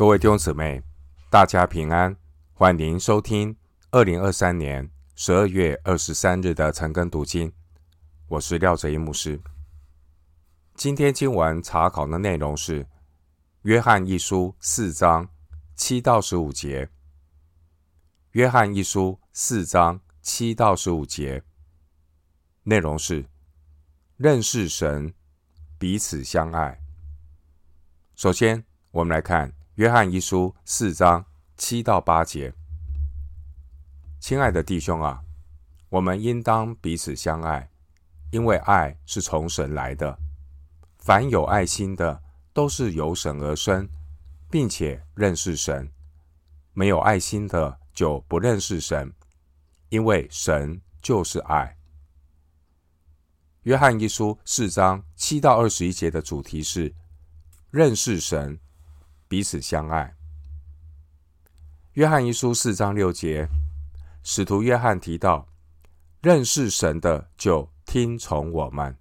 各位弟兄姊妹，大家平安，欢迎收听二零二三年十二月二十三日的晨更读经。我是廖哲一牧师。今天经文查考的内容是《约翰一书》四章七到十五节。《约翰一书》四章七到十五节内容是认识神，彼此相爱。首先，我们来看。约翰一书四章七到八节，亲爱的弟兄啊，我们应当彼此相爱，因为爱是从神来的。凡有爱心的，都是由神而生，并且认识神；没有爱心的，就不认识神，因为神就是爱。约翰一书四章七到二十一节的主题是认识神。彼此相爱。约翰一书四章六节，使徒约翰提到，认识神的就听从我们。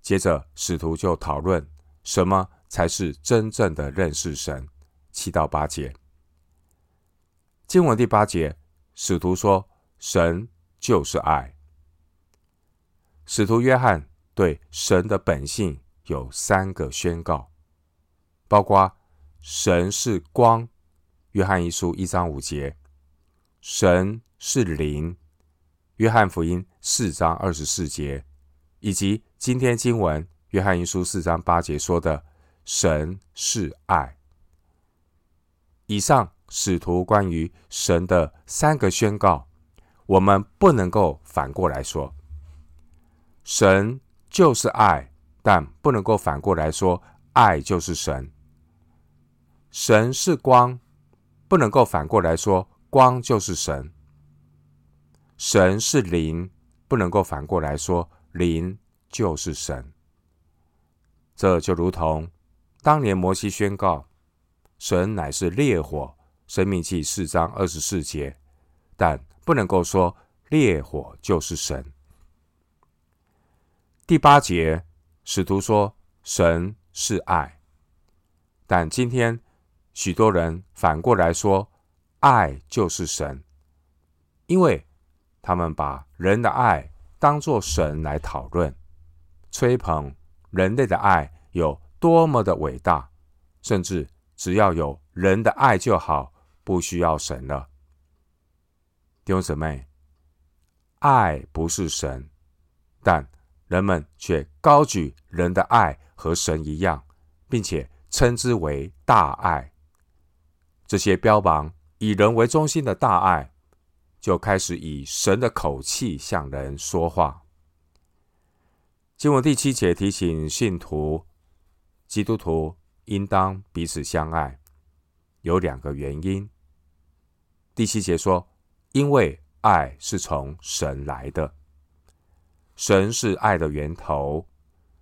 接着，使徒就讨论什么才是真正的认识神。七到八节，经文第八节，使徒说，神就是爱。使徒约翰对神的本性有三个宣告。包括神是光，约翰一书一章五节；神是灵，约翰福音四章二十四节；以及今天经文约翰一书四章八节说的神是爱。以上使徒关于神的三个宣告，我们不能够反过来说，神就是爱，但不能够反过来说爱就是神。神是光，不能够反过来说光就是神。神是灵，不能够反过来说灵就是神。这就如同当年摩西宣告神乃是烈火，生命记四章二十四节，但不能够说烈火就是神。第八节，使徒说神是爱，但今天。许多人反过来说，爱就是神，因为他们把人的爱当作神来讨论，吹捧人类的爱有多么的伟大，甚至只要有人的爱就好，不需要神了。弟兄姊妹，爱不是神，但人们却高举人的爱和神一样，并且称之为大爱。这些标榜以人为中心的大爱，就开始以神的口气向人说话。经文第七节提醒信徒，基督徒应当彼此相爱，有两个原因。第七节说，因为爱是从神来的，神是爱的源头，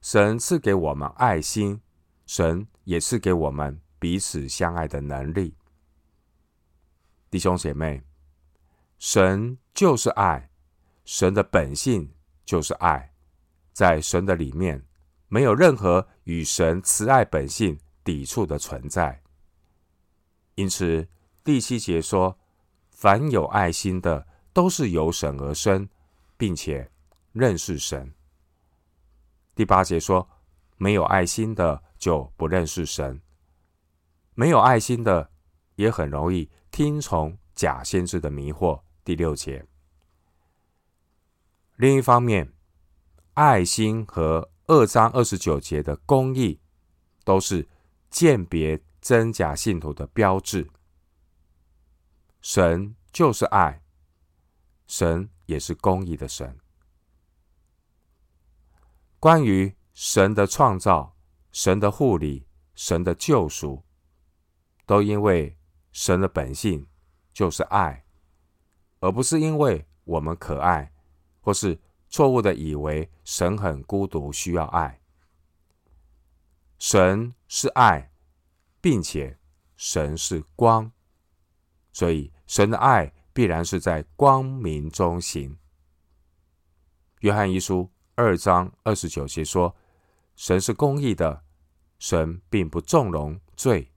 神赐给我们爱心，神也赐给我们彼此相爱的能力。弟兄姐妹，神就是爱，神的本性就是爱，在神的里面没有任何与神慈爱本性抵触的存在。因此，第七节说：“凡有爱心的，都是由神而生，并且认识神。”第八节说：“没有爱心的，就不认识神。没有爱心的，也很容易。”听从假先知的迷惑。第六节。另一方面，爱心和二章二十九节的公义，都是鉴别真假信徒的标志。神就是爱，神也是公义的神。关于神的创造、神的护理、神的救赎，都因为。神的本性就是爱，而不是因为我们可爱，或是错误的以为神很孤独需要爱。神是爱，并且神是光，所以神的爱必然是在光明中行。约翰一书二章二十九节说：“神是公义的，神并不纵容罪。”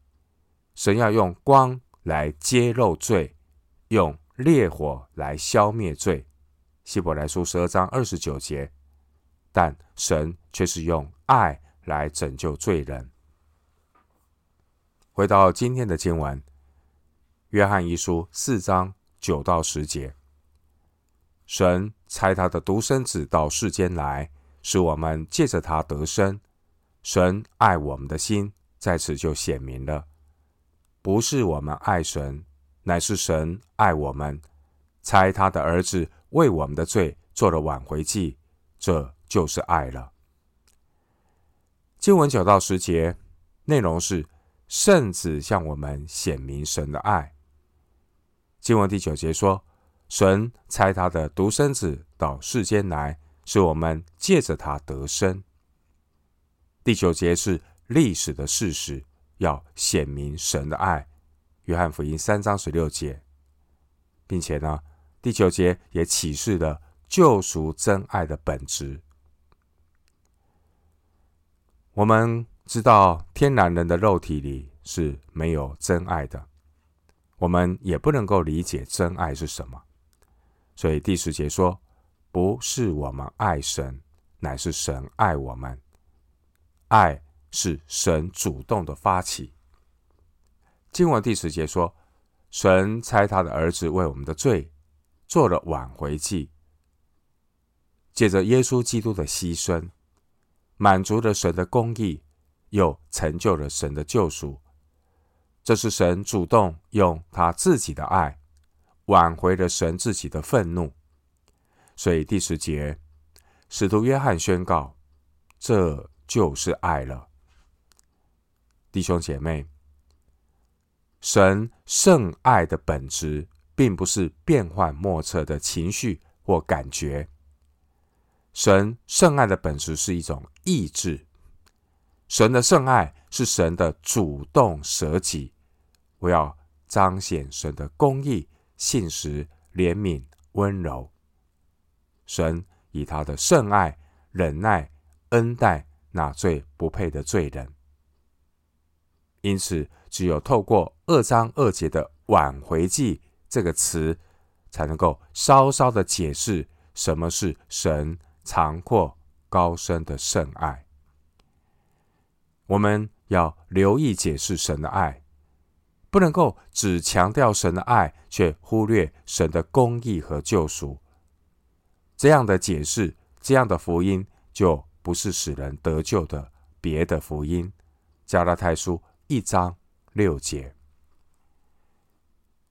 神要用光来揭露罪，用烈火来消灭罪。希伯来书十二章二十九节。但神却是用爱来拯救罪人。回到今天的经文，约翰一书四章九到十节，神差他的独生子到世间来，使我们借着他得生。神爱我们的心在此就显明了，不是我们爱神，乃是神爱我们，差他的儿子为我们的罪做了挽回祭。这就是爱了。经文九到十节内容是。圣子向我们显明神的爱。经文第九节说：“神差他的独生子到世间来，使我们借着他得生。”第九节是历史的事实，要显明神的爱。约翰福音三章十六节，并且呢，第九节也启示了救赎真爱的本质。我们。知道天然人的肉体里是没有真爱的，我们也不能够理解真爱是什么。所以第十节说，不是我们爱神，乃是神爱我们。爱是神主动的发起。经文第十节说，神差他的儿子为我们的罪做了挽回祭，借着耶稣基督的牺牲，满足了神的公义。又成就了神的救赎，这是神主动用他自己的爱挽回了神自己的愤怒。所以第十节，使徒约翰宣告：“这就是爱了。”弟兄姐妹，神圣爱的本质，并不是变幻莫测的情绪或感觉。神圣爱的本质是一种意志。神的圣爱是神的主动舍己，我要彰显神的公义、信实、怜悯、温柔。神以他的圣爱忍耐、恩待那最不配的罪人。因此，只有透过二章二节的“挽回祭”这个词，才能够稍稍的解释什么是神长阔高深的圣爱。我们要留意解释神的爱，不能够只强调神的爱，却忽略神的公义和救赎。这样的解释，这样的福音，就不是使人得救的别的福音。加拉太书一章六节。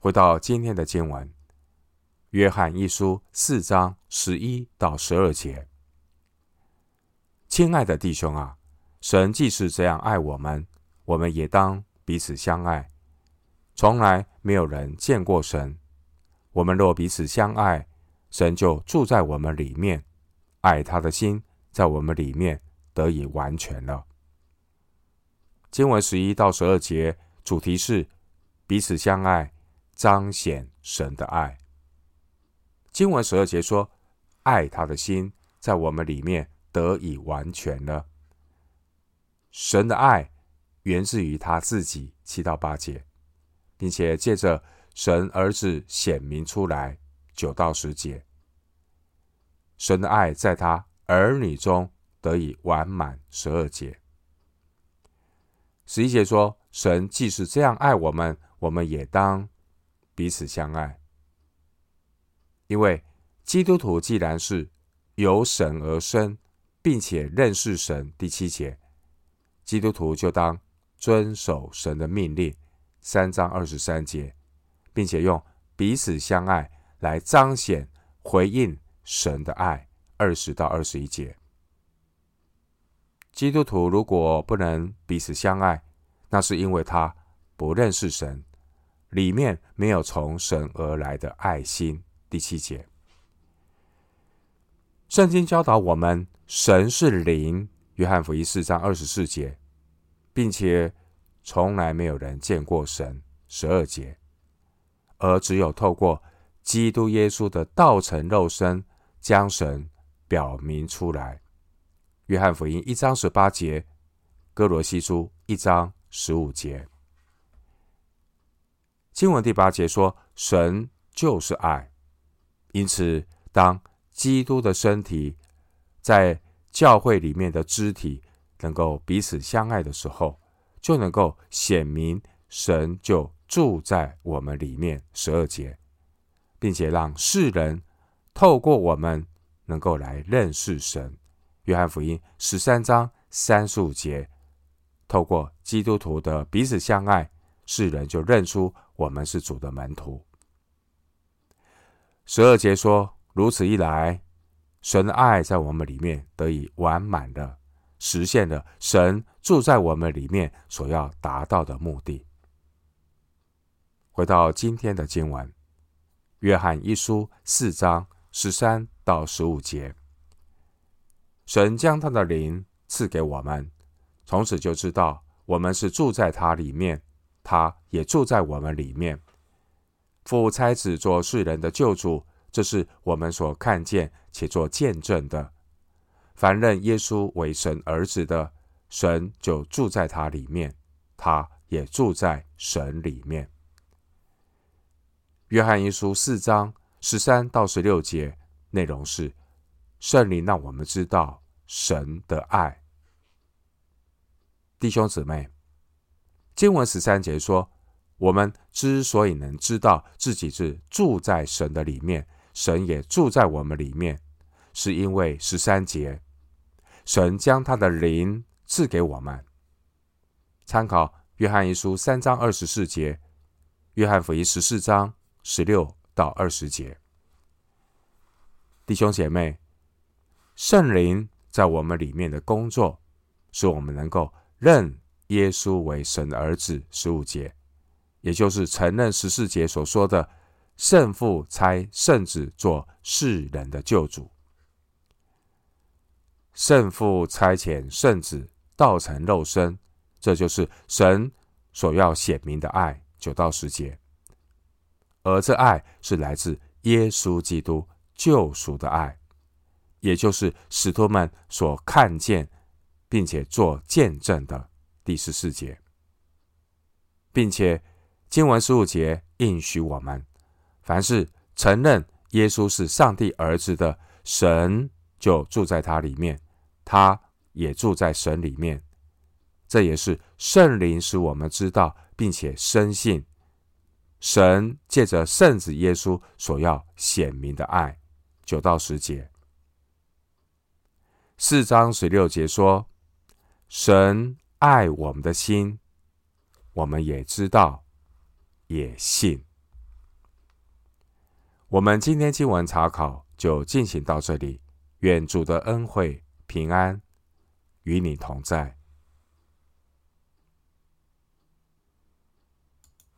回到今天的经文，约翰一书四章十一到十二节。亲爱的弟兄啊！神既是这样爱我们，我们也当彼此相爱。从来没有人见过神。我们若彼此相爱，神就住在我们里面，爱他的心在我们里面得以完全了。经文十一到十二节主题是彼此相爱，彰显神的爱。经文十二节说，爱他的心在我们里面得以完全了。神的爱源自于他自己，七到八节，并且借着神儿子显明出来，九到十节。神的爱在他儿女中得以完满，十二节。十一节说，神既是这样爱我们，我们也当彼此相爱。因为基督徒既然是由神而生，并且认识神，第七节。基督徒就当遵守神的命令，三章二十三节，并且用彼此相爱来彰显回应神的爱，二十到二十一节。基督徒如果不能彼此相爱，那是因为他不认识神，里面没有从神而来的爱心。第七节，圣经教导我们，神是灵。约翰福音四章二十四节，并且从来没有人见过神。十二节，而只有透过基督耶稣的道成肉身，将神表明出来。约翰福音一章十八节，哥罗西书一章十五节。经文第八节说：“神就是爱。”因此，当基督的身体在教会里面的肢体能够彼此相爱的时候，就能够显明神就住在我们里面。十二节，并且让世人透过我们能够来认识神。约翰福音十三章三十五节，透过基督徒的彼此相爱，世人就认出我们是主的门徒。十二节说：“如此一来，神的爱在我们里面得以完满的实现了神住在我们里面所要达到的目的。”回到今天的经文，《约翰一书》四章十三到十五节，神将他的灵赐给我们，从此就知道我们是住在他里面，他也住在我们里面。父差子做世人的救主，这是我们所看见且做见证的。凡认耶稣为神儿子的，神就住在他里面，他也住在神里面。约翰一书四章十三到十六节内容是：圣灵让我们知道神的爱。弟兄姊妹，经文十三节说。我们之所以能知道自己是住在神的里面，神也住在我们里面，是因为十三节，神将他的灵赐给我们。参考约翰一书三章二十四节，约翰福音十四章十六到二十节。弟兄姐妹，圣灵在我们里面的工作，使我们能够认耶稣为神的儿子。十五节。也就是承认十四节所说的圣父差圣子做世人的救主，圣父差遣圣子道成肉身，这就是神所要显明的爱。九到十节，而这爱是来自耶稣基督救赎的爱，也就是使徒们所看见并且做见证的第十四节，并且。经文十五节应许我们：凡是承认耶稣是上帝儿子的，神就住在他里面，他也住在神里面。这也是圣灵使我们知道，并且深信神借着圣子耶稣所要显明的爱。九到十节，四章十六节说：神爱我们的心，我们也知道。也信。我们今天经文查考就进行到这里。愿主的恩惠平安与你同在。